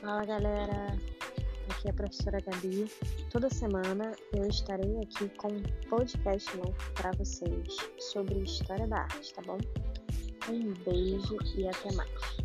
Fala galera, aqui é a professora Gabi. Toda semana eu estarei aqui com um podcast novo para vocês sobre história da arte, tá bom? Um beijo e até mais.